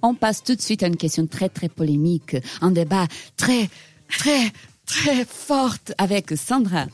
On passe tout de suite à une question très très polémique, un débat très très très forte avec Sandra.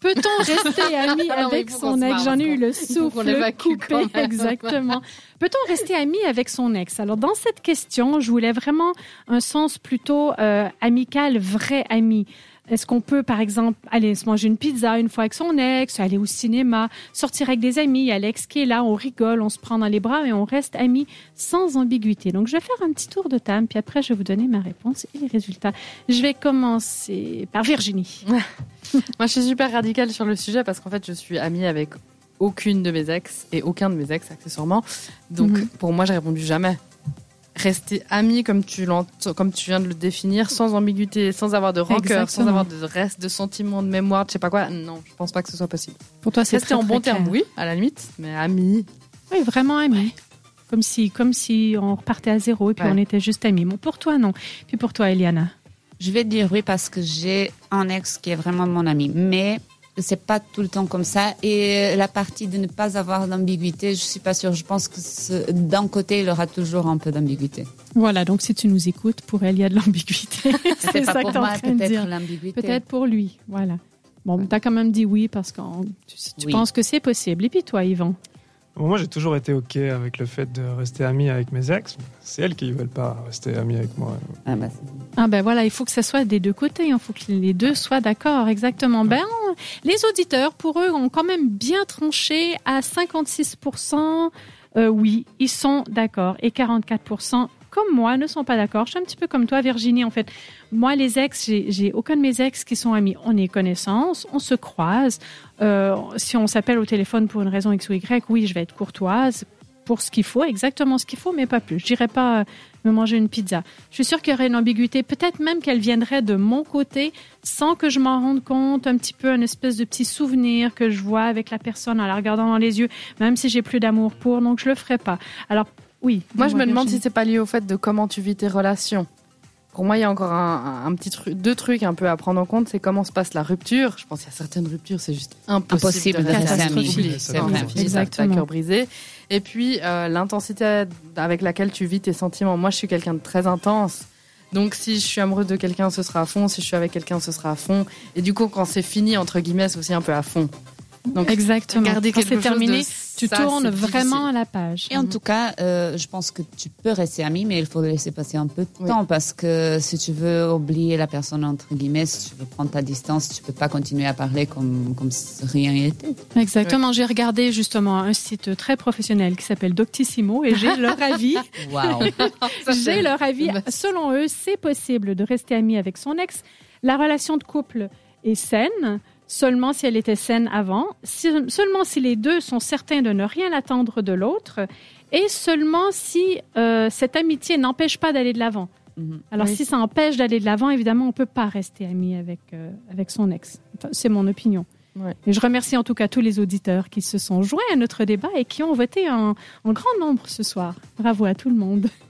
Peut-on rester ami avec son ex? J'en ai eu le souffle coupé, exactement. Peut-on rester ami avec son ex? Alors dans cette question, je voulais vraiment un sens plutôt euh, amical, vrai ami. Est-ce qu'on peut, par exemple, aller se manger une pizza une fois avec son ex, aller au cinéma, sortir avec des amis, Alex qui est là, on rigole, on se prend dans les bras et on reste amis sans ambiguïté. Donc, je vais faire un petit tour de table, puis après, je vais vous donner ma réponse et les résultats. Je vais commencer par Virginie. Moi, je suis super radicale sur le sujet parce qu'en fait, je suis amie avec aucune de mes ex et aucun de mes ex, accessoirement. Donc, mhm. pour moi, j'ai répondu jamais rester ami comme tu comme tu viens de le définir, sans ambiguïté, sans avoir de rancœur, sans avoir de reste de sentiments, de mémoire, je sais pas quoi. Non, je pense pas que ce soit possible. Pour toi, c'est rester en bon terme, oui, à la limite, mais ami. Oui, vraiment ami. Comme si, comme si on repartait à zéro et puis on était juste amis. Bon, pour toi, non. Puis pour toi, Eliana. Je vais dire oui parce que j'ai un ex qui est vraiment mon ami, mais c'est pas tout le temps comme ça. Et la partie de ne pas avoir d'ambiguïté, je suis pas sûre. Je pense que d'un côté, il aura toujours un peu d'ambiguïté. Voilà, donc si tu nous écoutes, pour elle, il y a de l'ambiguïté. c'est ça pour que moi, peut-être l'ambiguïté. Peut-être pour lui, voilà. Bon, tu as quand même dit oui parce que tu, penses que c'est possible. Et puis toi, Yvan? Moi, j'ai toujours été OK avec le fait de rester ami avec mes ex. C'est elles qui ne veulent pas rester amies avec moi. Ah, bah, ah ben voilà, il faut que ça soit des deux côtés. Il faut que les deux soient d'accord, exactement. Ben, les auditeurs, pour eux, ont quand même bien tranché à 56%. Euh, oui, ils sont d'accord. Et 44% comme moi, ne sont pas d'accord. Je suis un petit peu comme toi, Virginie, en fait. Moi, les ex, j'ai aucun de mes ex qui sont amis. On est connaissances, on se croise. Euh, si on s'appelle au téléphone pour une raison X ou Y, oui, je vais être courtoise pour ce qu'il faut, exactement ce qu'il faut, mais pas plus. Je dirais pas euh, me manger une pizza. Je suis sûre qu'il y aurait une ambiguïté, peut-être même qu'elle viendrait de mon côté sans que je m'en rende compte, un petit peu un espèce de petit souvenir que je vois avec la personne en la regardant dans les yeux, même si j'ai plus d'amour pour, donc je le ferai pas. Alors oui. Moi, je me demande si c'est pas lié au fait de comment tu vis tes relations. Pour moi, il y a encore un, petit truc, deux trucs un peu à prendre en compte. C'est comment se passe la rupture. Je pense qu'il y a certaines ruptures, c'est juste impossible, impossible C'est vrai. Exactement. cœur brisé. Et puis euh, l'intensité avec laquelle tu vis tes sentiments. Moi, je suis quelqu'un de très intense. Donc si je suis amoureux de quelqu'un, ce sera à fond. Si je suis avec quelqu'un, ce sera à fond. Et du coup, quand c'est fini entre guillemets, c'est aussi un peu à fond. Donc, Exactement. Quand c'est terminé, tu tournes vraiment à la page. Et en tout cas, euh, je pense que tu peux rester ami, mais il faut laisser passer un peu de temps parce que si tu veux oublier la personne entre guillemets, si tu veux prendre ta distance, tu peux pas continuer à parler comme comme si rien n'était. Exactement. J'ai regardé justement un site très professionnel qui s'appelle Doctissimo et j'ai leur avis. Wow. j'ai leur avis. Selon eux, c'est possible de rester ami avec son ex. La relation de couple est saine seulement si elle était saine avant, seulement si les deux sont certains de ne rien attendre de l'autre, et seulement si euh, cette amitié n'empêche pas d'aller de l'avant. Mhm. Alors si ça empêche d'aller de l'avant, évidemment, on ne peut pas rester ami avec, euh, avec son ex. c'est mon opinion. Et je remercie en tout cas tous les auditeurs qui se sont joints à notre débat et qui ont voté en grand nombre ce soir. Bravo à tout le monde.